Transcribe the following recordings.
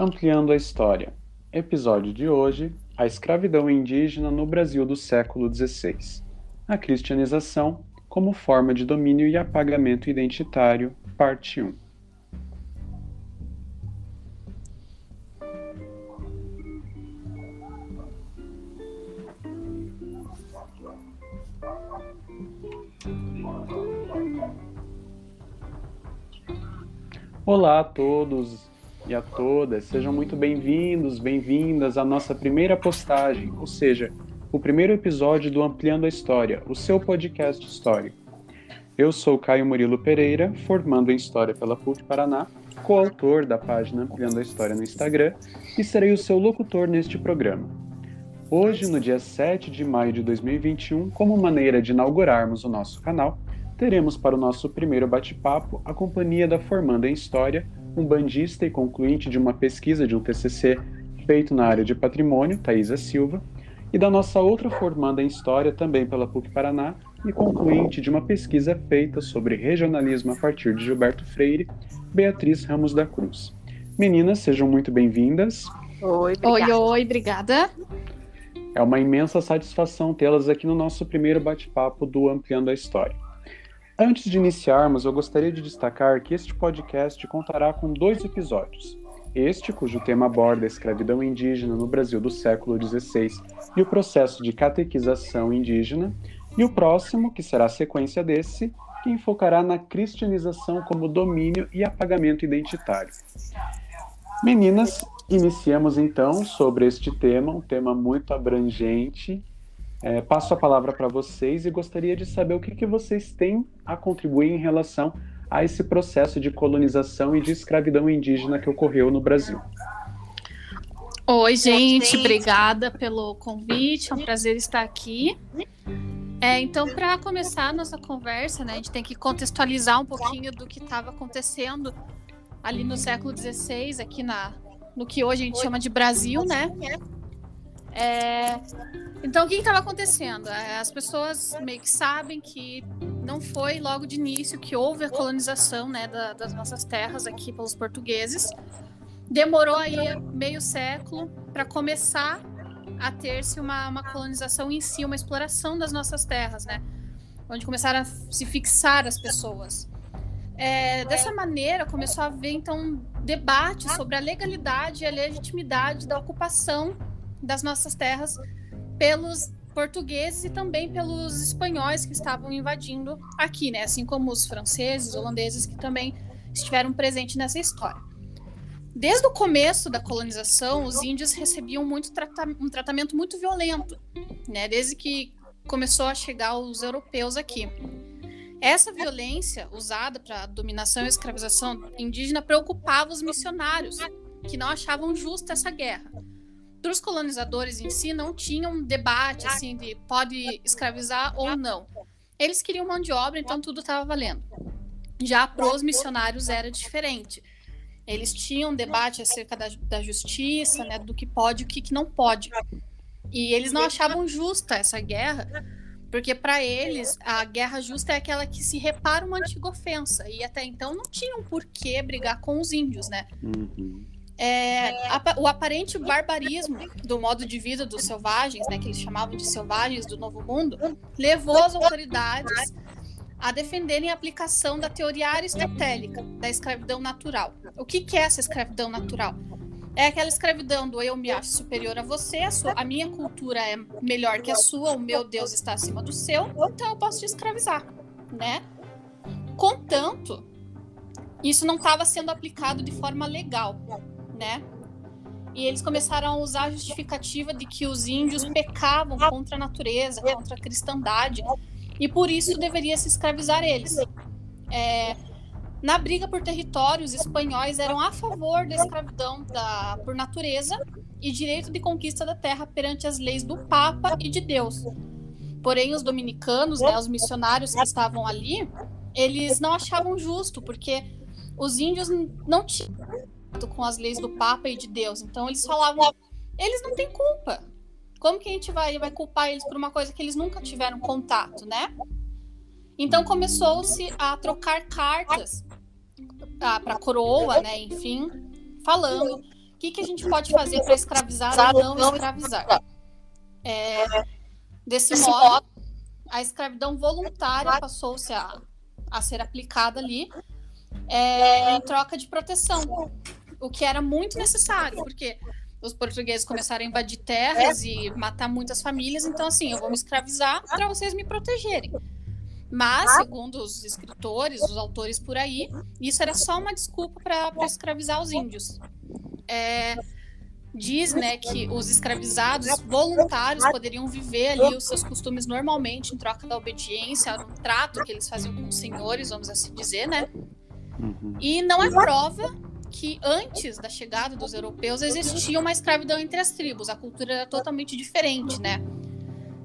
Ampliando a História. Episódio de hoje: A escravidão indígena no Brasil do século XVI. A cristianização como forma de domínio e apagamento identitário, parte 1. Olá a todos e a todas, sejam muito bem-vindos, bem-vindas à nossa primeira postagem, ou seja, o primeiro episódio do Ampliando a História, o seu podcast histórico. Eu sou Caio Murilo Pereira, formando em História pela PUC Paraná, coautor da página Ampliando a História no Instagram e serei o seu locutor neste programa. Hoje, no dia 7 de maio de 2021, como maneira de inaugurarmos o nosso canal, teremos para o nosso primeiro bate-papo a companhia da formanda em História, um bandista e concluinte de uma pesquisa de um TCC feito na área de patrimônio, Thaisa Silva, e da nossa outra formanda em História, também pela PUC Paraná, e concluinte de uma pesquisa feita sobre regionalismo a partir de Gilberto Freire, Beatriz Ramos da Cruz. Meninas, sejam muito bem-vindas. Oi, obrigada. Oi, oi, obrigada. É uma imensa satisfação tê-las aqui no nosso primeiro bate-papo do Ampliando a História. Antes de iniciarmos, eu gostaria de destacar que este podcast contará com dois episódios. Este, cujo tema aborda a escravidão indígena no Brasil do século XVI e o processo de catequização indígena, e o próximo, que será a sequência desse, que enfocará na cristianização como domínio e apagamento identitário. Meninas, iniciamos então sobre este tema, um tema muito abrangente é, passo a palavra para vocês e gostaria de saber o que, que vocês têm a contribuir em relação a esse processo de colonização e de escravidão indígena que ocorreu no Brasil. Oi, gente, obrigada pelo convite, é um prazer estar aqui. É, então, para começar a nossa conversa, né, a gente tem que contextualizar um pouquinho do que estava acontecendo ali no século XVI, aqui na, no que hoje a gente chama de Brasil, né? É, então, o que estava acontecendo? É, as pessoas meio que sabem que não foi logo de início que houve a colonização né, da, das nossas terras aqui pelos portugueses. Demorou aí meio século para começar a ter-se uma, uma colonização em si, uma exploração das nossas terras, né? Onde começaram a se fixar as pessoas. É, dessa maneira, começou a haver, então, debate sobre a legalidade e a legitimidade da ocupação das nossas terras pelos portugueses e também pelos espanhóis que estavam invadindo aqui, né? Assim como os franceses, holandeses que também estiveram presentes nessa história. Desde o começo da colonização, os índios recebiam muito trata um tratamento muito violento, né? Desde que começou a chegar os europeus aqui. Essa violência usada para dominação e escravização indígena preocupava os missionários, que não achavam justa essa guerra para os colonizadores em si não tinha um debate assim de pode escravizar ou não. Eles queriam mão de obra, então tudo estava valendo. Já para os missionários era diferente. Eles tinham um debate acerca da, da justiça, né, do que pode e o que, que não pode. E eles não achavam justa essa guerra, porque para eles a guerra justa é aquela que se repara uma antiga ofensa. E até então não tinham por que brigar com os índios, né? Uhum. É, o aparente barbarismo do modo de vida dos selvagens, né, que eles chamavam de selvagens do Novo Mundo, levou as autoridades a defenderem a aplicação da teoria aristotélica da escravidão natural. O que, que é essa escravidão natural? É aquela escravidão do eu me acho superior a você, a, sua, a minha cultura é melhor que a sua, o meu Deus está acima do seu, então eu posso te escravizar, né? Contanto, isso não estava sendo aplicado de forma legal né? E eles começaram a usar a justificativa de que os índios pecavam contra a natureza, contra a cristandade, e por isso deveria se escravizar eles. É, na briga por território, os espanhóis eram a favor da escravidão da, por natureza e direito de conquista da terra perante as leis do Papa e de Deus. Porém, os dominicanos, né, os missionários que estavam ali, eles não achavam justo, porque os índios não tinham com as leis do Papa e de Deus. Então eles falavam, eles não têm culpa. Como que a gente vai, vai culpar eles por uma coisa que eles nunca tiveram contato, né? Então começou-se a trocar cartas ah, para a coroa, né? Enfim, falando o que, que a gente pode fazer para escravizar ou não escravizar? É, desse modo, a escravidão voluntária passou-se a, a ser aplicada ali é, em troca de proteção, o que era muito necessário, porque os portugueses começaram a invadir terras e matar muitas famílias, então assim, eu vou me escravizar para vocês me protegerem. Mas, segundo os escritores, os autores por aí, isso era só uma desculpa para escravizar os índios. É, diz né, que os escravizados voluntários poderiam viver ali os seus costumes normalmente em troca da obediência, um trato que eles faziam com os senhores, vamos assim dizer, né? Uhum. E não é prova que antes da chegada dos europeus existia uma escravidão entre as tribos, a cultura era totalmente diferente, né?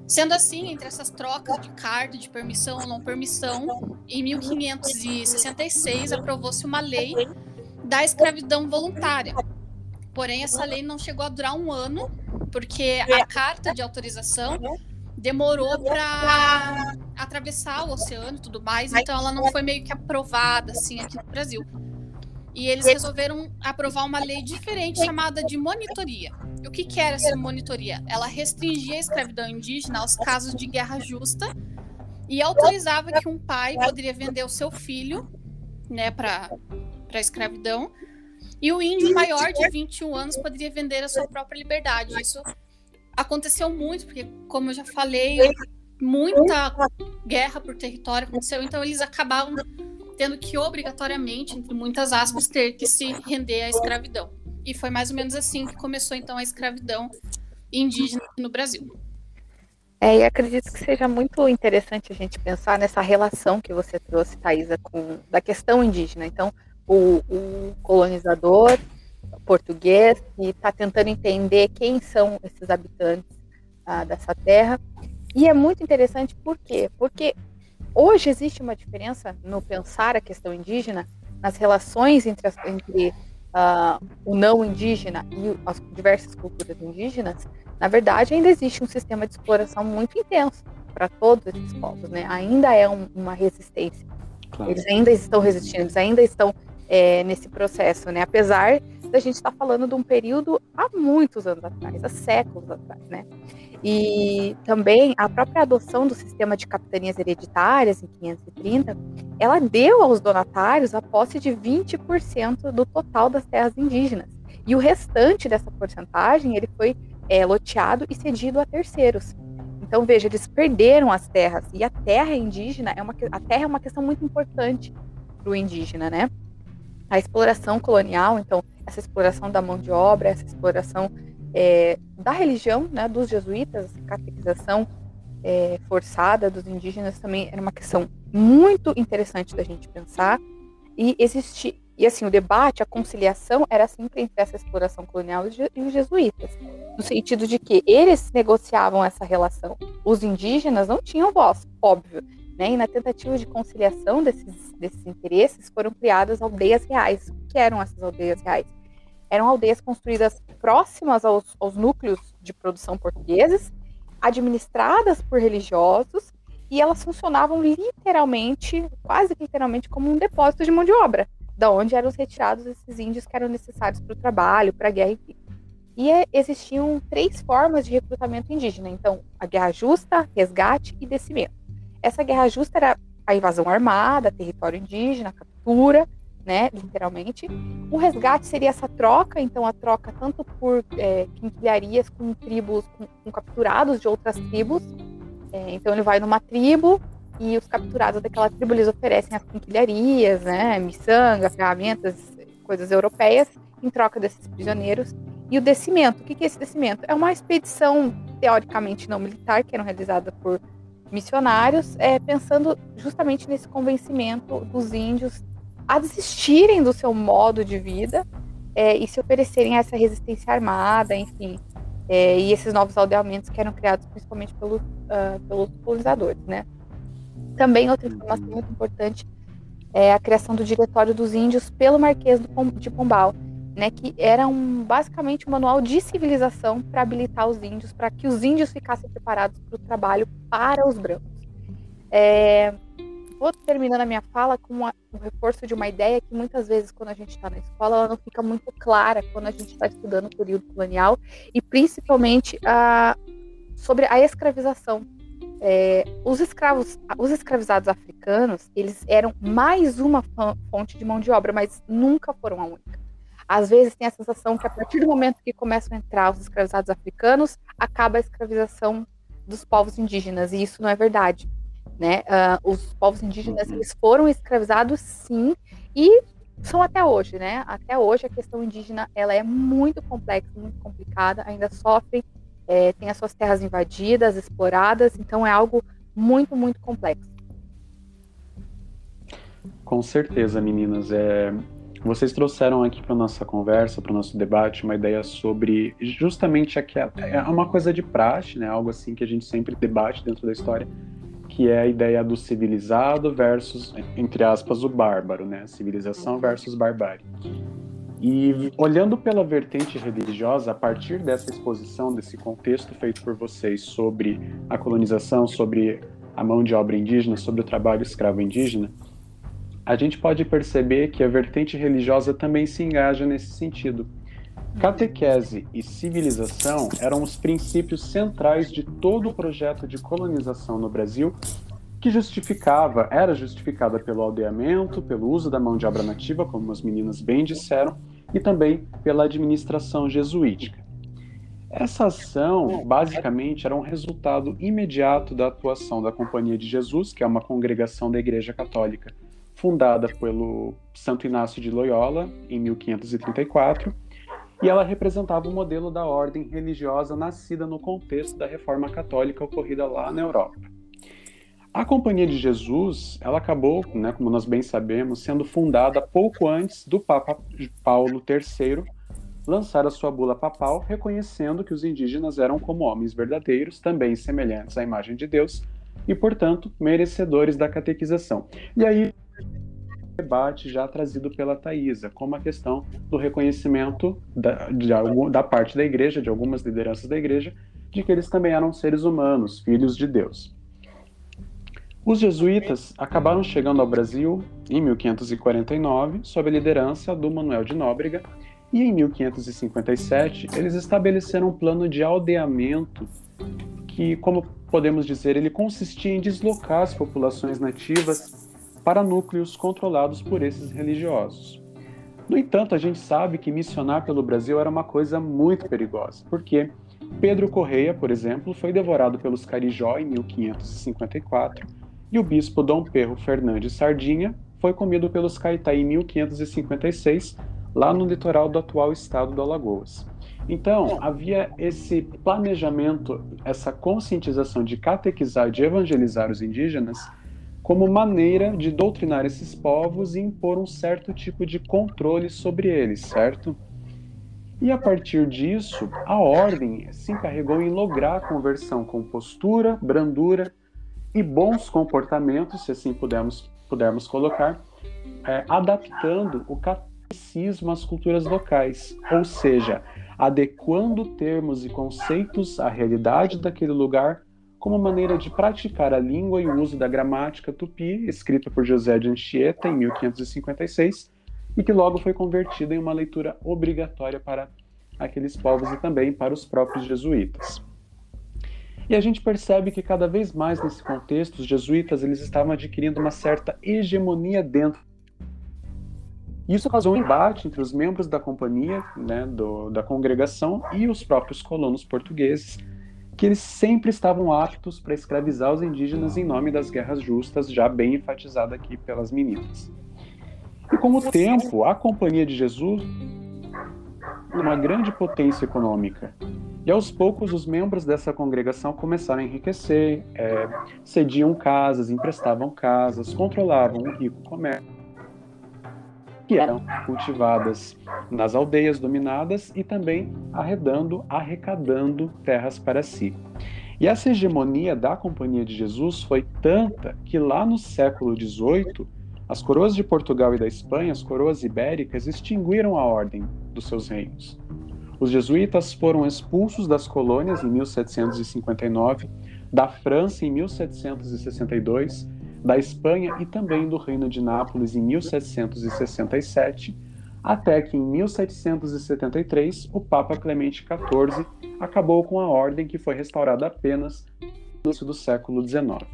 Sendo assim, entre essas trocas de carta de permissão ou não permissão, em 1566 aprovou-se uma lei da escravidão voluntária. Porém, essa lei não chegou a durar um ano, porque a carta de autorização demorou para atravessar o oceano e tudo mais, então ela não foi meio que aprovada assim aqui no Brasil. E eles resolveram aprovar uma lei diferente chamada de monitoria. E o que, que era essa monitoria? Ela restringia a escravidão indígena aos casos de guerra justa e autorizava que um pai poderia vender o seu filho né, para a escravidão e o índio maior de 21 anos poderia vender a sua própria liberdade. Isso aconteceu muito, porque, como eu já falei, muita guerra por território aconteceu, então eles acabavam tendo que obrigatoriamente, entre muitas aspas, ter que se render à escravidão. E foi mais ou menos assim que começou então a escravidão indígena no Brasil. É, e acredito que seja muito interessante a gente pensar nessa relação que você trouxe, Thaisa, com da questão indígena. Então, o, o colonizador português que está tentando entender quem são esses habitantes ah, dessa terra. E é muito interessante por quê? Porque Hoje existe uma diferença no pensar a questão indígena, nas relações entre, as, entre uh, o não indígena e as diversas culturas indígenas. Na verdade, ainda existe um sistema de exploração muito intenso para todos esses povos, né? Ainda é um, uma resistência. Claro. Eles ainda estão resistindo, eles ainda estão é, nesse processo, né? Apesar da gente estar tá falando de um período há muitos anos atrás, há séculos atrás, né? E também a própria adoção do sistema de capitanias hereditárias em 530, ela deu aos donatários a posse de 20% do total das terras indígenas. E o restante dessa porcentagem ele foi é, loteado e cedido a terceiros. Então veja, eles perderam as terras e a terra indígena é uma a terra é uma questão muito importante para o indígena, né? A exploração colonial, então essa exploração da mão de obra, essa exploração é, da religião, né, dos jesuítas, a catequização é, forçada dos indígenas também era uma questão muito interessante da gente pensar. E existir e assim o debate, a conciliação era sempre entre essa exploração colonial e os jesuítas, no sentido de que eles negociavam essa relação. Os indígenas não tinham voz, óbvio, né? E na tentativa de conciliação desses, desses interesses foram criadas aldeias reais. O que eram essas aldeias reais? eram aldeias construídas próximas aos, aos núcleos de produção portugueses, administradas por religiosos, e elas funcionavam literalmente, quase literalmente, como um depósito de mão de obra, da onde eram retirados esses índios que eram necessários para o trabalho, para a guerra, enfim. E é, existiam três formas de recrutamento indígena. Então, a guerra justa, resgate e descimento. Essa guerra justa era a invasão armada, território indígena, captura, né, literalmente. O resgate seria essa troca, então a troca tanto por é, quinquilharias com tribos, com, com, capturados de outras tribos. É, então ele vai numa tribo e os capturados daquela tribo eles oferecem as quinquilharias, né, miçanga, ferramentas, coisas europeias, em troca desses prisioneiros. E o descimento, o que é esse descimento? É uma expedição teoricamente não militar, que era realizada por missionários, é, pensando justamente nesse convencimento dos índios a desistirem do seu modo de vida é, e se oferecerem a essa resistência armada, enfim, é, e esses novos aldeamentos que eram criados principalmente uh, pelos colonizadores, né? Também outra informação muito importante é a criação do Diretório dos Índios pelo Marquês de Pombal, né, que era um, basicamente um manual de civilização para habilitar os índios, para que os índios ficassem preparados para o trabalho para os brancos. É, vou terminando a minha fala com uma, um reforço de uma ideia que muitas vezes, quando a gente está na escola, ela não fica muito clara quando a gente está estudando o período colonial e principalmente a, sobre a escravização. É, os escravos, os escravizados africanos, eles eram mais uma fonte de mão de obra, mas nunca foram a única. Às vezes tem a sensação que a partir do momento que começam a entrar os escravizados africanos, acaba a escravização dos povos indígenas, e isso não é verdade. Né? Uh, os povos indígenas uhum. eles foram escravizados sim, e são até hoje, né? Até hoje a questão indígena ela é muito complexa, muito complicada, ainda sofrem, é, tem as suas terras invadidas, exploradas, então é algo muito, muito complexo. Com certeza, meninas. É, vocês trouxeram aqui para nossa conversa, para o nosso debate, uma ideia sobre justamente aquela, é uma coisa de praxe, né? Algo assim que a gente sempre debate dentro da história, que é a ideia do civilizado versus, entre aspas, o bárbaro, né? Civilização versus barbárie. E olhando pela vertente religiosa, a partir dessa exposição, desse contexto feito por vocês sobre a colonização, sobre a mão de obra indígena, sobre o trabalho escravo indígena, a gente pode perceber que a vertente religiosa também se engaja nesse sentido. Catequese e civilização eram os princípios centrais de todo o projeto de colonização no Brasil, que justificava, era justificada pelo aldeamento, pelo uso da mão de obra nativa, como as meninas bem disseram, e também pela administração jesuítica. Essa ação, basicamente, era um resultado imediato da atuação da Companhia de Jesus, que é uma congregação da Igreja Católica fundada pelo Santo Inácio de Loyola em 1534, e ela representava o modelo da ordem religiosa nascida no contexto da Reforma Católica ocorrida lá na Europa. A Companhia de Jesus, ela acabou, né, como nós bem sabemos, sendo fundada pouco antes do Papa Paulo III lançar a sua bula papal, reconhecendo que os indígenas eram como homens verdadeiros, também semelhantes à imagem de Deus, e, portanto, merecedores da catequização. E aí debate já trazido pela Thaisa, como a questão do reconhecimento da, de da parte da igreja, de algumas lideranças da igreja, de que eles também eram seres humanos, filhos de Deus. Os jesuítas acabaram chegando ao Brasil em 1549, sob a liderança do Manuel de Nóbrega, e em 1557 eles estabeleceram um plano de aldeamento que, como podemos dizer, ele consistia em deslocar as populações nativas para núcleos controlados por esses religiosos. No entanto, a gente sabe que missionar pelo Brasil era uma coisa muito perigosa, porque Pedro Correia, por exemplo, foi devorado pelos Carijó em 1554 e o bispo Dom Perro Fernandes Sardinha foi comido pelos Caetá em 1556, lá no litoral do atual estado do Alagoas. Então, havia esse planejamento, essa conscientização de catequizar, de evangelizar os indígenas como maneira de doutrinar esses povos e impor um certo tipo de controle sobre eles, certo? E a partir disso, a ordem se encarregou em lograr a conversão com postura, brandura e bons comportamentos, se assim pudermos, pudermos colocar, é, adaptando o catolicismo às culturas locais, ou seja, adequando termos e conceitos à realidade daquele lugar como maneira de praticar a língua e o uso da gramática tupi, escrita por José de Anchieta em 1556, e que logo foi convertida em uma leitura obrigatória para aqueles povos e também para os próprios jesuítas. E a gente percebe que cada vez mais nesse contexto, os jesuítas eles estavam adquirindo uma certa hegemonia dentro. Isso causou um embate entre os membros da companhia, né, do, da congregação e os próprios colonos portugueses, que eles sempre estavam aptos para escravizar os indígenas em nome das guerras justas, já bem enfatizada aqui pelas meninas. E com o tempo, a Companhia de Jesus uma grande potência econômica. E aos poucos, os membros dessa congregação começaram a enriquecer, é, cediam casas, emprestavam casas, controlavam o rico comércio que eram cultivadas nas aldeias dominadas e também arredando, arrecadando terras para si. E essa hegemonia da Companhia de Jesus foi tanta que lá no século XVIII, as coroas de Portugal e da Espanha, as coroas ibéricas, extinguiram a ordem dos seus reinos. Os jesuítas foram expulsos das colônias em 1759, da França em 1762, da Espanha e também do Reino de Nápoles em 1767, até que em 1773 o Papa Clemente XIV acabou com a ordem que foi restaurada apenas no início do século XIX.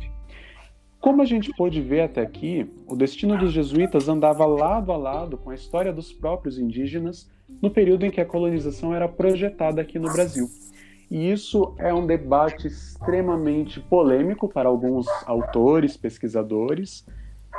Como a gente pôde ver até aqui, o destino dos jesuítas andava lado a lado com a história dos próprios indígenas no período em que a colonização era projetada aqui no Brasil. E isso é um debate extremamente polêmico para alguns autores, pesquisadores,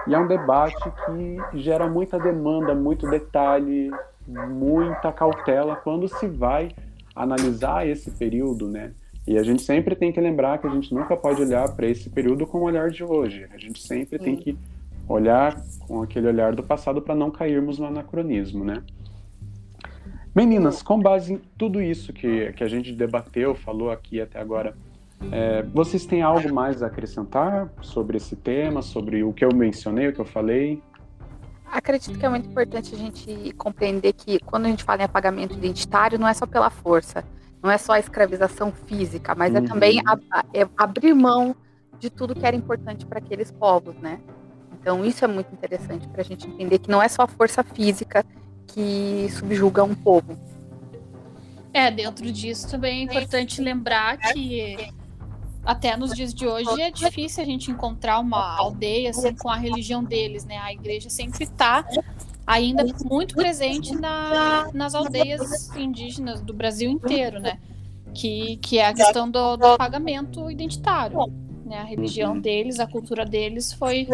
e é um debate que gera muita demanda, muito detalhe, muita cautela quando se vai analisar esse período, né? E a gente sempre tem que lembrar que a gente nunca pode olhar para esse período com o olhar de hoje. A gente sempre tem que olhar com aquele olhar do passado para não cairmos no anacronismo, né? Meninas, com base em tudo isso que, que a gente debateu, falou aqui até agora, é, vocês têm algo mais a acrescentar sobre esse tema, sobre o que eu mencionei, o que eu falei? Acredito que é muito importante a gente compreender que quando a gente fala em apagamento identitário, não é só pela força, não é só a escravização física, mas é uhum. é também a, a, é abrir mão de tudo que era importante para aqueles povos, né? Então isso é muito interessante para a gente entender que não é só a força física que subjuga um povo. É, dentro disso também é importante lembrar que até nos dias de hoje é difícil a gente encontrar uma aldeia assim com a religião deles, né? A igreja sempre está ainda muito presente na, nas aldeias indígenas do Brasil inteiro, né? Que, que é a questão do, do pagamento identitário. Né? A religião deles, a cultura deles foi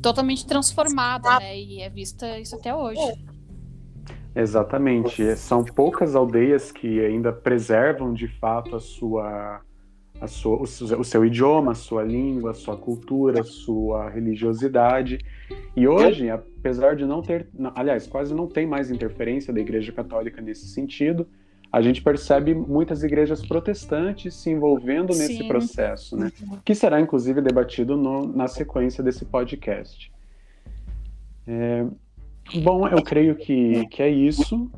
totalmente transformada, né? E é vista isso até hoje. Exatamente. São poucas aldeias que ainda preservam de fato a sua, a sua, o, seu, o seu idioma, a sua língua, a sua cultura, a sua religiosidade. E hoje, apesar de não ter, aliás, quase não tem mais interferência da Igreja Católica nesse sentido, a gente percebe muitas igrejas protestantes se envolvendo nesse Sim. processo, né? Que será inclusive debatido no, na sequência desse podcast. É, Bom, eu creio que, que é isso.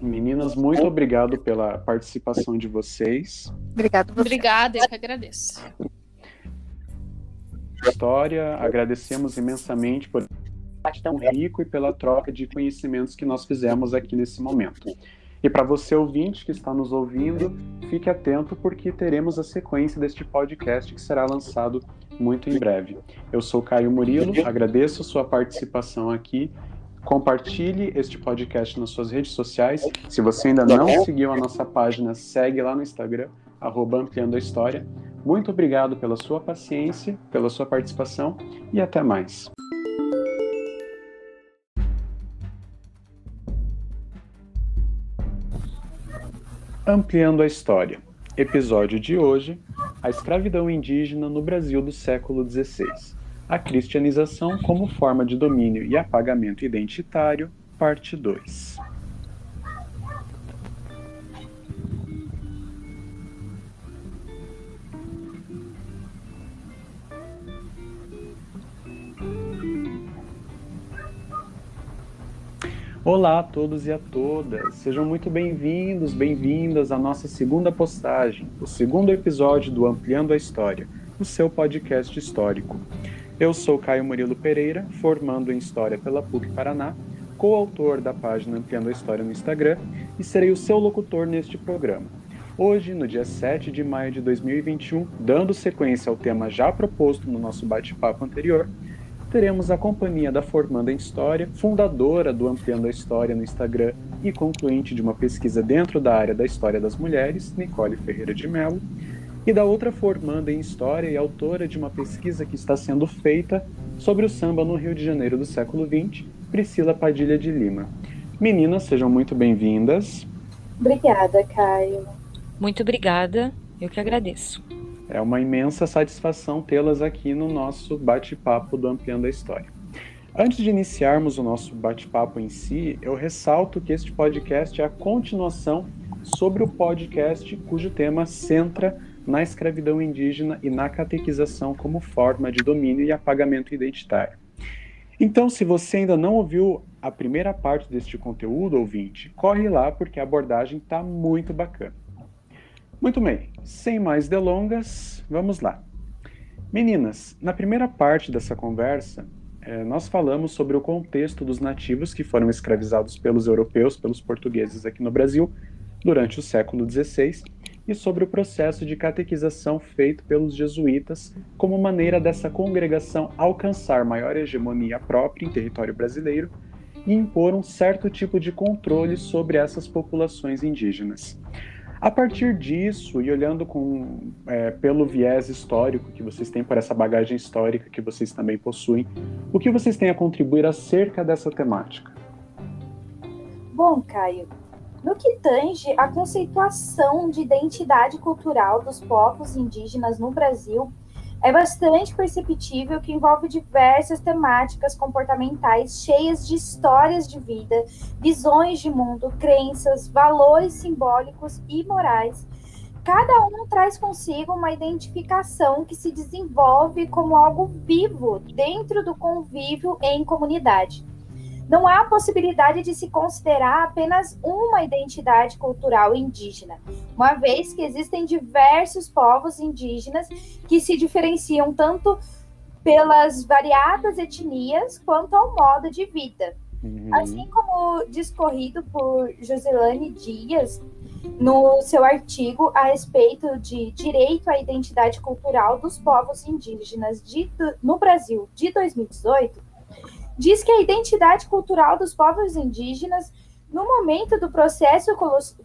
Meninas, muito obrigado pela participação de vocês. Obrigado. Você. Obrigada, eu que agradeço. História, agradecemos imensamente por tão rico e pela troca de conhecimentos que nós fizemos aqui nesse momento. E para você ouvinte que está nos ouvindo, fique atento porque teremos a sequência deste podcast que será lançado muito em breve. Eu sou Caio Murilo, agradeço sua participação aqui. Compartilhe este podcast nas suas redes sociais. Se você ainda não seguiu a nossa página, segue lá no Instagram, arroba Ampliando a História. Muito obrigado pela sua paciência, pela sua participação e até mais. Ampliando a História. Episódio de hoje: A escravidão indígena no Brasil do século XVI. A cristianização como forma de domínio e apagamento identitário, parte 2. Olá a todos e a todas, sejam muito bem-vindos, bem-vindas à nossa segunda postagem, o segundo episódio do Ampliando a História, o seu podcast histórico. Eu sou Caio Murilo Pereira, formando em História pela PUC Paraná, coautor da página Ampliando a História no Instagram e serei o seu locutor neste programa. Hoje, no dia 7 de maio de 2021, dando sequência ao tema já proposto no nosso bate-papo anterior, teremos a companhia da formanda em História, fundadora do Ampliando a História no Instagram e concluinte de uma pesquisa dentro da área da História das Mulheres, Nicole Ferreira de Mello, e da outra formanda em História e autora de uma pesquisa que está sendo feita sobre o samba no Rio de Janeiro do século XX, Priscila Padilha de Lima. Meninas, sejam muito bem-vindas. Obrigada, Caio. Muito obrigada, eu que agradeço. É uma imensa satisfação tê-las aqui no nosso bate-papo do Ampliando a História. Antes de iniciarmos o nosso bate-papo em si, eu ressalto que este podcast é a continuação sobre o podcast cujo tema centra na escravidão indígena e na catequização como forma de domínio e apagamento identitário. Então, se você ainda não ouviu a primeira parte deste conteúdo, ouvinte, corre lá porque a abordagem está muito bacana. Muito bem, sem mais delongas, vamos lá. Meninas, na primeira parte dessa conversa, é, nós falamos sobre o contexto dos nativos que foram escravizados pelos europeus, pelos portugueses aqui no Brasil, durante o século XVI, e sobre o processo de catequização feito pelos jesuítas como maneira dessa congregação alcançar maior hegemonia própria em território brasileiro e impor um certo tipo de controle sobre essas populações indígenas. A partir disso, e olhando com, é, pelo viés histórico que vocês têm, por essa bagagem histórica que vocês também possuem, o que vocês têm a contribuir acerca dessa temática? Bom, Caio, no que tange a conceituação de identidade cultural dos povos indígenas no Brasil, é bastante perceptível que envolve diversas temáticas comportamentais cheias de histórias de vida, visões de mundo, crenças, valores simbólicos e morais. Cada um traz consigo uma identificação que se desenvolve como algo vivo dentro do convívio em comunidade não há possibilidade de se considerar apenas uma identidade cultural indígena, uma vez que existem diversos povos indígenas que se diferenciam tanto pelas variadas etnias quanto ao modo de vida. Uhum. Assim como discorrido por Joselane Dias no seu artigo a respeito de direito à identidade cultural dos povos indígenas de, no Brasil de 2018, diz que a identidade cultural dos povos indígenas, no momento do processo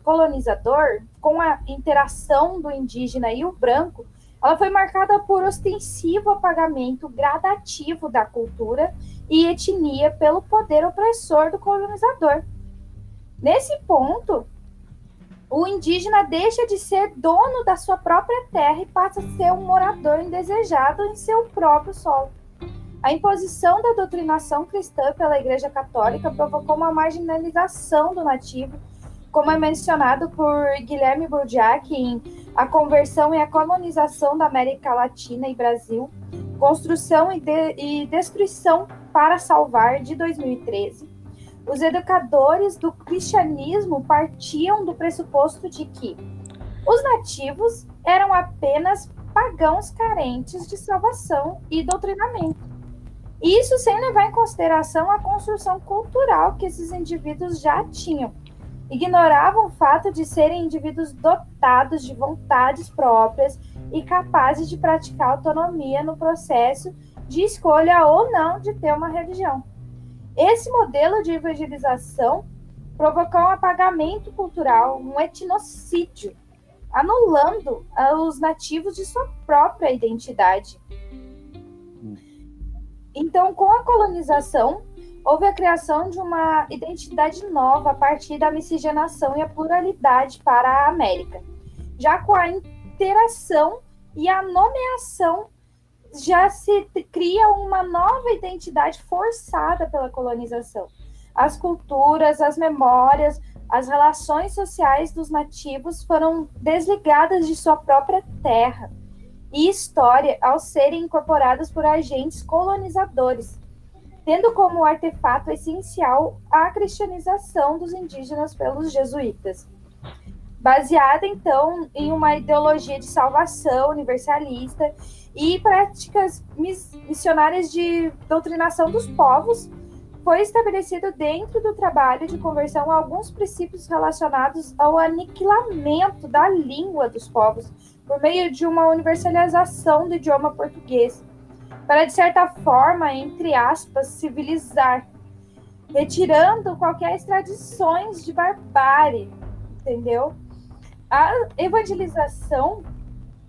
colonizador, com a interação do indígena e o branco, ela foi marcada por ostensivo apagamento gradativo da cultura e etnia pelo poder opressor do colonizador. Nesse ponto, o indígena deixa de ser dono da sua própria terra e passa a ser um morador indesejado em seu próprio solo. A imposição da doutrinação cristã pela Igreja Católica provocou uma marginalização do nativo, como é mencionado por Guilherme Bourdiac em A Conversão e a Colonização da América Latina e Brasil, Construção e, de, e Destruição para Salvar, de 2013. Os educadores do cristianismo partiam do pressuposto de que os nativos eram apenas pagãos carentes de salvação e doutrinamento isso sem levar em consideração a construção cultural que esses indivíduos já tinham. Ignoravam o fato de serem indivíduos dotados de vontades próprias e capazes de praticar autonomia no processo de escolha ou não de ter uma religião. Esse modelo de evangelização provocou um apagamento cultural, um etnocídio, anulando os nativos de sua própria identidade. Então, com a colonização, houve a criação de uma identidade nova a partir da miscigenação e a pluralidade para a América. Já com a interação e a nomeação, já se cria uma nova identidade forçada pela colonização. As culturas, as memórias, as relações sociais dos nativos foram desligadas de sua própria terra e história ao serem incorporadas por agentes colonizadores, tendo como artefato essencial a cristianização dos indígenas pelos jesuítas. Baseada, então, em uma ideologia de salvação universalista e práticas missionárias de doutrinação dos povos, foi estabelecido dentro do trabalho de conversão alguns princípios relacionados ao aniquilamento da língua dos povos por meio de uma universalização do idioma português, para, de certa forma, entre aspas, civilizar, retirando qualquer tradições de barbárie, entendeu? A evangelização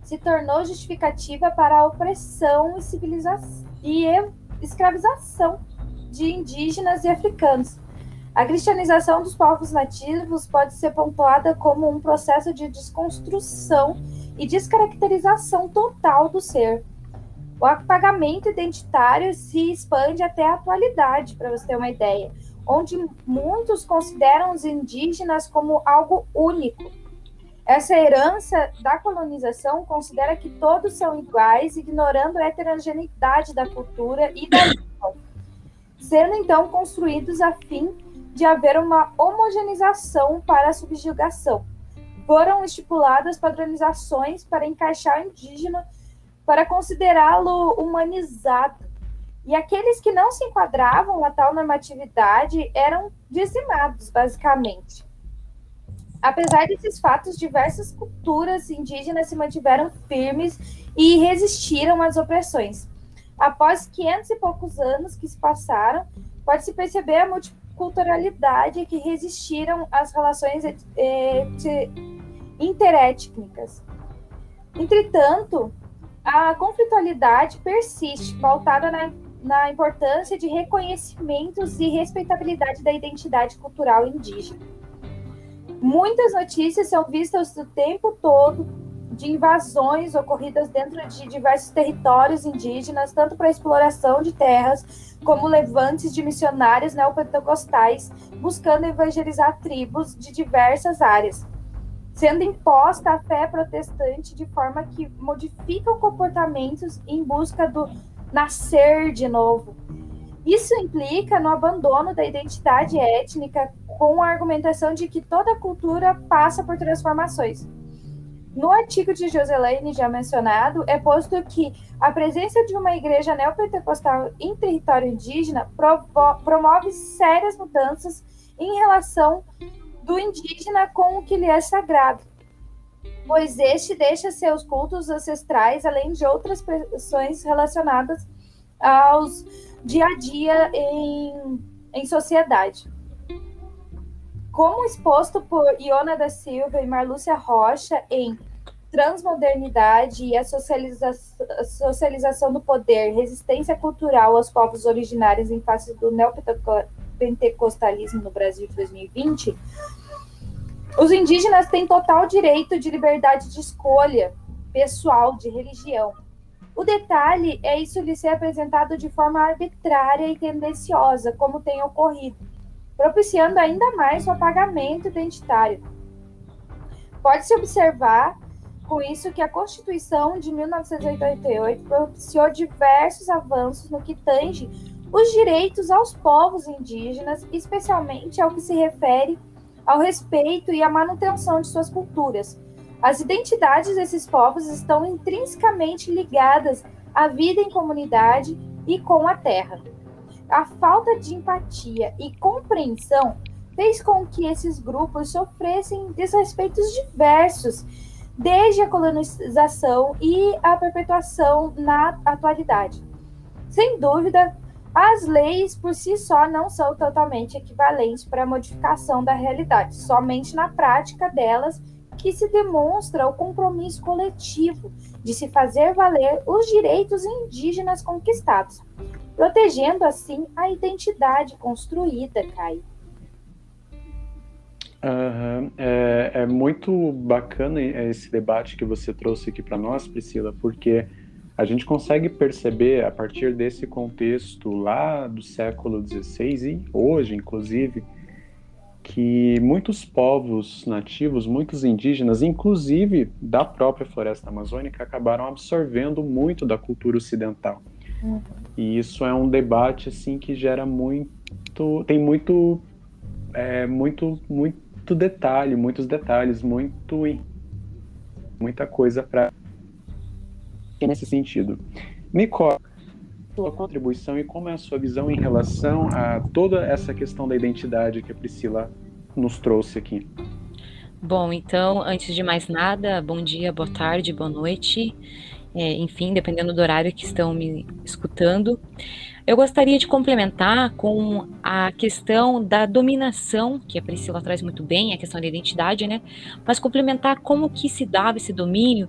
se tornou justificativa para a opressão e civilização e escravização de indígenas e africanos. A cristianização dos povos nativos pode ser pontuada como um processo de desconstrução e descaracterização total do ser. O apagamento identitário se expande até a atualidade, para você ter uma ideia, onde muitos consideram os indígenas como algo único. Essa herança da colonização considera que todos são iguais, ignorando a heterogeneidade da cultura e da língua, sendo então construídos a fim de haver uma homogeneização para a subjugação foram estipuladas padronizações para encaixar o indígena para considerá-lo humanizado. E aqueles que não se enquadravam na tal normatividade eram dizimados, basicamente. Apesar desses fatos, diversas culturas indígenas se mantiveram firmes e resistiram às opressões. Após 500 e poucos anos que se passaram, pode-se perceber a multiculturalidade que resistiram às relações interétnicas. Entretanto, a conflitualidade persiste, pautada na, na importância de reconhecimentos e respeitabilidade da identidade cultural indígena. Muitas notícias são vistas o tempo todo de invasões ocorridas dentro de diversos territórios indígenas, tanto para exploração de terras, como levantes de missionários neopentecostais buscando evangelizar tribos de diversas áreas sendo imposta a fé protestante de forma que modificam comportamentos em busca do nascer de novo. Isso implica no abandono da identidade étnica com a argumentação de que toda cultura passa por transformações. No artigo de Joselaine já mencionado, é posto que a presença de uma igreja neopentecostal em território indígena promove sérias mudanças em relação do indígena com o que lhe é sagrado, pois este deixa seus cultos ancestrais, além de outras pressões relacionadas aos dia a dia em, em sociedade. Como exposto por Iona da Silva e Marlúcia Rocha em Transmodernidade e a socialização, a socialização do poder, resistência cultural aos povos originários em face do neopentecostalismo, pentecostalismo no Brasil de 2020, os indígenas têm total direito de liberdade de escolha pessoal de religião. O detalhe é isso lhe ser apresentado de forma arbitrária e tendenciosa, como tem ocorrido, propiciando ainda mais o apagamento identitário. Pode-se observar com isso que a Constituição de 1988 propiciou diversos avanços no que tange os direitos aos povos indígenas, especialmente ao que se refere ao respeito e à manutenção de suas culturas. As identidades desses povos estão intrinsecamente ligadas à vida em comunidade e com a terra. A falta de empatia e compreensão fez com que esses grupos sofressem desrespeitos diversos, desde a colonização e a perpetuação na atualidade. Sem dúvida, as leis por si só não são totalmente equivalentes para a modificação da realidade, somente na prática delas que se demonstra o compromisso coletivo de se fazer valer os direitos indígenas conquistados, protegendo assim a identidade construída, Caio. Uhum. É, é, muito bacana esse debate que você trouxe aqui para nós, Priscila, porque a gente consegue perceber a partir desse contexto lá do século XVI e hoje, inclusive, que muitos povos nativos, muitos indígenas, inclusive da própria floresta amazônica, acabaram absorvendo muito da cultura ocidental. Uhum. E isso é um debate assim que gera muito, tem muito, é, muito, muito detalhe, muitos detalhes, muito, muita coisa para nesse sentido. Nicole, sua contribuição e como é a sua visão em relação a toda essa questão da identidade que a Priscila nos trouxe aqui. Bom, então, antes de mais nada, bom dia, boa tarde, boa noite, é, enfim, dependendo do horário que estão me escutando. Eu gostaria de complementar com a questão da dominação, que a Priscila traz muito bem, a questão da identidade, né? Mas complementar como que se dava esse domínio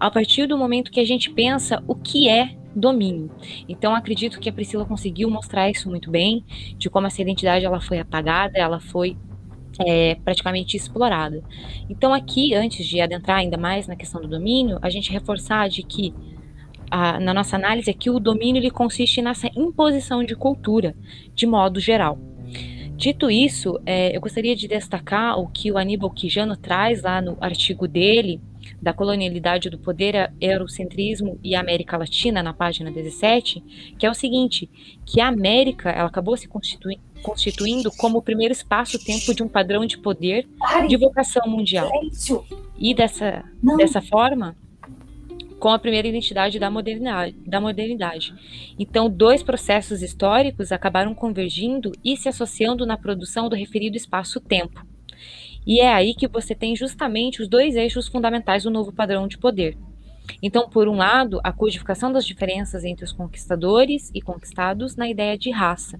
a partir do momento que a gente pensa o que é domínio. Então acredito que a Priscila conseguiu mostrar isso muito bem, de como essa identidade ela foi apagada, ela foi é, praticamente explorada. Então aqui, antes de adentrar ainda mais na questão do domínio, a gente reforçar de que a, na nossa análise é que o domínio ele consiste nessa imposição de cultura, de modo geral. Dito isso, é, eu gostaria de destacar o que o Aníbal Quijano traz lá no artigo dele, da colonialidade do poder, eurocentrismo e América Latina, na página 17, que é o seguinte, que a América ela acabou se constituindo, constituindo como o primeiro espaço-tempo de um padrão de poder de vocação mundial. E dessa, dessa forma, com a primeira identidade da modernidade, da modernidade. Então, dois processos históricos acabaram convergindo e se associando na produção do referido espaço-tempo. E é aí que você tem justamente os dois eixos fundamentais do novo padrão de poder. Então, por um lado, a codificação das diferenças entre os conquistadores e conquistados na ideia de raça.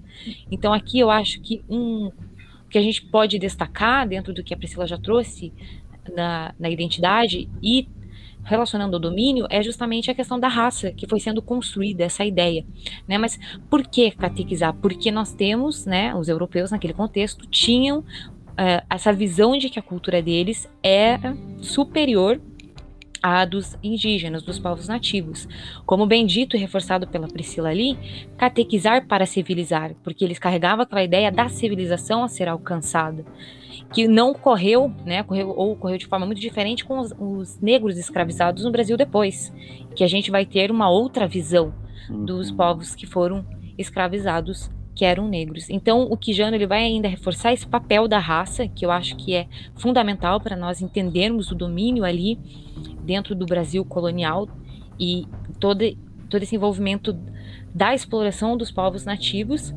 Então, aqui eu acho que um que a gente pode destacar dentro do que a Priscila já trouxe na, na identidade e relacionando ao domínio é justamente a questão da raça que foi sendo construída essa ideia, né? Mas por que catequizar? Porque nós temos, né? Os europeus naquele contexto tinham uh, essa visão de que a cultura deles era superior à dos indígenas, dos povos nativos. Como bem dito e reforçado pela Priscila ali, catequizar para civilizar, porque eles carregavam aquela ideia da civilização a ser alcançada que não ocorreu, né, ocorreu, ou ocorreu de forma muito diferente com os, os, negros escravizados no Brasil depois, que a gente vai ter uma outra visão dos uhum. povos que foram escravizados que eram negros. Então, o Quijano ele vai ainda reforçar esse papel da raça, que eu acho que é fundamental para nós entendermos o domínio ali dentro do Brasil colonial e todo, todo esse envolvimento da exploração dos povos nativos,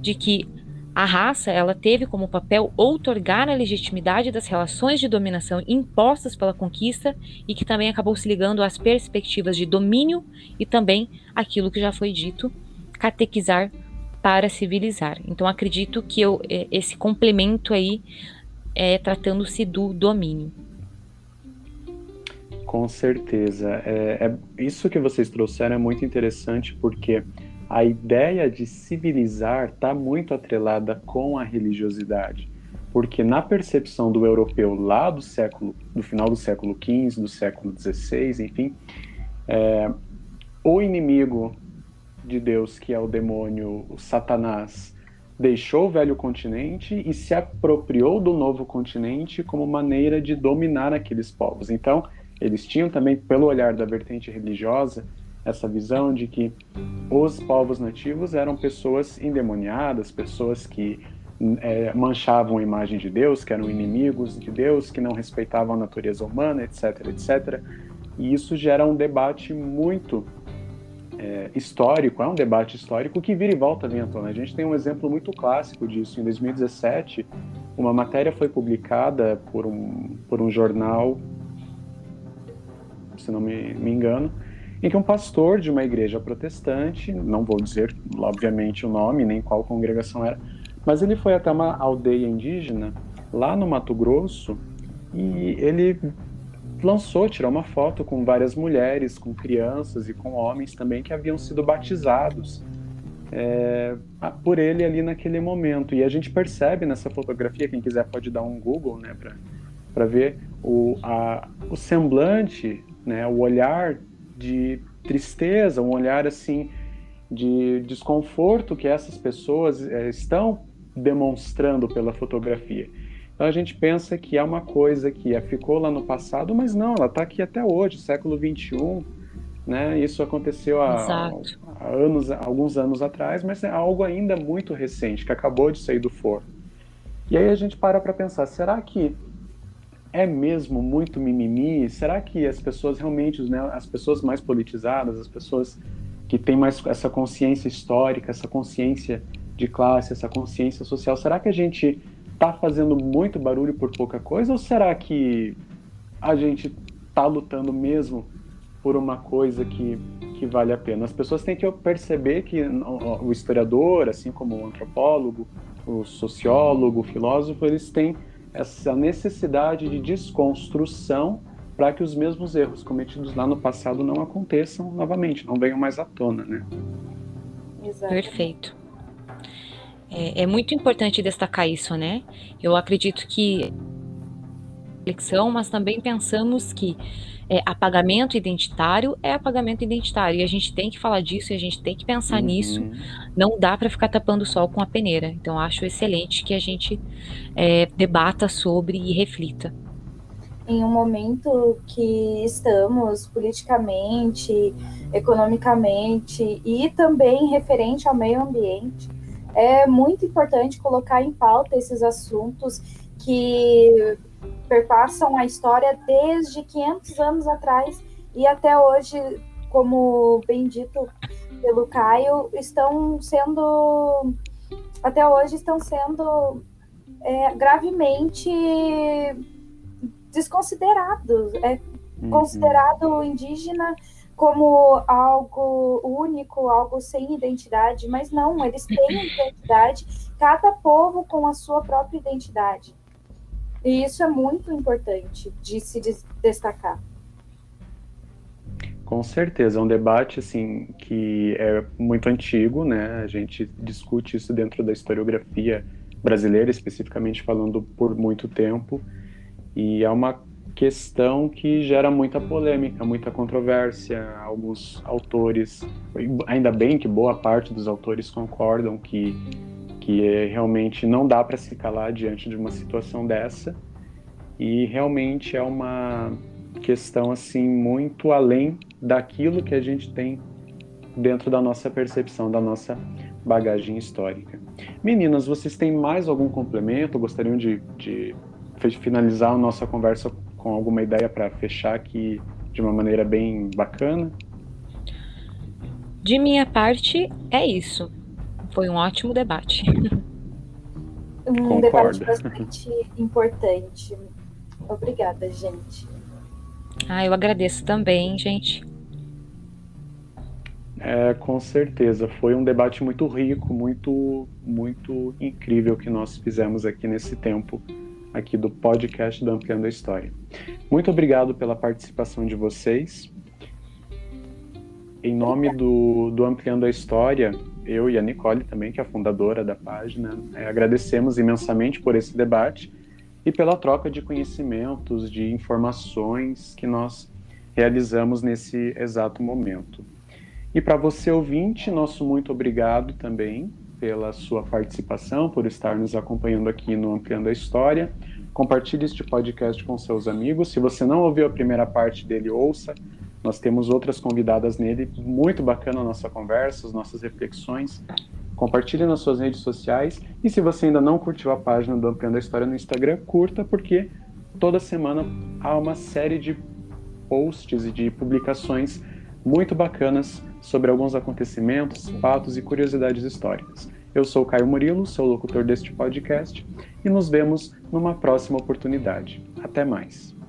de que a raça, ela teve como papel outorgar a legitimidade das relações de dominação impostas pela conquista e que também acabou se ligando às perspectivas de domínio e também aquilo que já foi dito, catequizar para civilizar. Então acredito que eu, é, esse complemento aí é tratando-se do domínio. Com certeza. É, é, isso que vocês trouxeram é muito interessante porque a ideia de civilizar está muito atrelada com a religiosidade. Porque na percepção do europeu lá do século, do final do século XV, do século XVI, enfim, é, o inimigo de Deus, que é o demônio, o Satanás, deixou o velho continente e se apropriou do novo continente como maneira de dominar aqueles povos. Então, eles tinham também, pelo olhar da vertente religiosa, essa visão de que os povos nativos eram pessoas endemoniadas, pessoas que é, manchavam a imagem de Deus, que eram inimigos de Deus, que não respeitavam a natureza humana, etc, etc. E isso gera um debate muito é, histórico, é um debate histórico que vira e volta vem à tona. A gente tem um exemplo muito clássico disso. Em 2017, uma matéria foi publicada por um, por um jornal, se não me, me engano, em que um pastor de uma igreja protestante, não vou dizer, obviamente, o nome, nem qual congregação era, mas ele foi até uma aldeia indígena, lá no Mato Grosso, e ele lançou, tirou uma foto com várias mulheres, com crianças e com homens também que haviam sido batizados é, por ele ali naquele momento. E a gente percebe nessa fotografia, quem quiser pode dar um Google, né, para ver o, a, o semblante, né, o olhar de tristeza, um olhar assim de desconforto que essas pessoas é, estão demonstrando pela fotografia. Então a gente pensa que é uma coisa que é, ficou lá no passado, mas não, ela está aqui até hoje, século 21, né? Isso aconteceu há, há, anos, alguns anos atrás, mas é algo ainda muito recente que acabou de sair do forno. E aí a gente para para pensar, será que é mesmo muito mimimi? Será que as pessoas realmente, né, as pessoas mais politizadas, as pessoas que têm mais essa consciência histórica, essa consciência de classe, essa consciência social, será que a gente tá fazendo muito barulho por pouca coisa ou será que a gente tá lutando mesmo por uma coisa que, que vale a pena? As pessoas têm que perceber que o historiador, assim como o antropólogo, o sociólogo, o filósofo, eles têm essa necessidade de desconstrução para que os mesmos erros cometidos lá no passado não aconteçam novamente, não venham mais à tona, né? Exato. Perfeito. É, é, muito importante destacar isso, né? Eu acredito que reflexão, mas também pensamos que é, apagamento identitário é apagamento identitário e a gente tem que falar disso e a gente tem que pensar uhum. nisso. Não dá para ficar tapando o sol com a peneira. Então acho excelente que a gente é, debata sobre e reflita. Em um momento que estamos politicamente, economicamente e também referente ao meio ambiente, é muito importante colocar em pauta esses assuntos que perpassam a história desde 500 anos atrás e até hoje, como bem dito pelo Caio, estão sendo até hoje estão sendo é, gravemente desconsiderados. É uhum. considerado indígena como algo único, algo sem identidade, mas não, eles têm identidade, cada povo com a sua própria identidade. E isso é muito importante de se destacar. Com certeza, é um debate assim que é muito antigo, né? A gente discute isso dentro da historiografia brasileira, especificamente falando por muito tempo, e é uma questão que gera muita polêmica, muita controvérsia. Alguns autores, ainda bem que boa parte dos autores concordam que que é, realmente não dá para se calar diante de uma situação dessa e realmente é uma questão assim muito além daquilo que a gente tem dentro da nossa percepção, da nossa bagagem histórica. Meninas, vocês têm mais algum complemento? Gostariam de, de finalizar a nossa conversa com alguma ideia para fechar aqui de uma maneira bem bacana? De minha parte, é isso. Foi um ótimo debate. Um Concordo. debate bastante importante. Obrigada, gente. Ah, eu agradeço também, gente. É, com certeza. Foi um debate muito rico, muito, muito incrível que nós fizemos aqui nesse tempo aqui do podcast do Ampliando a História. Muito obrigado pela participação de vocês. Em nome do, do Ampliando a História, eu e a Nicole também, que é a fundadora da página, é, agradecemos imensamente por esse debate e pela troca de conhecimentos, de informações que nós realizamos nesse exato momento. E para você ouvinte, nosso muito obrigado também pela sua participação, por estar nos acompanhando aqui no Ampliando a História. Compartilhe este podcast com seus amigos. Se você não ouviu a primeira parte dele, ouça. Nós temos outras convidadas nele. Muito bacana a nossa conversa, as nossas reflexões. Compartilhe nas suas redes sociais. E se você ainda não curtiu a página do Ampliando a História no Instagram, curta, porque toda semana há uma série de posts e de publicações muito bacanas sobre alguns acontecimentos, fatos e curiosidades históricas. Eu sou Caio Murilo, sou locutor deste podcast, e nos vemos numa próxima oportunidade. Até mais.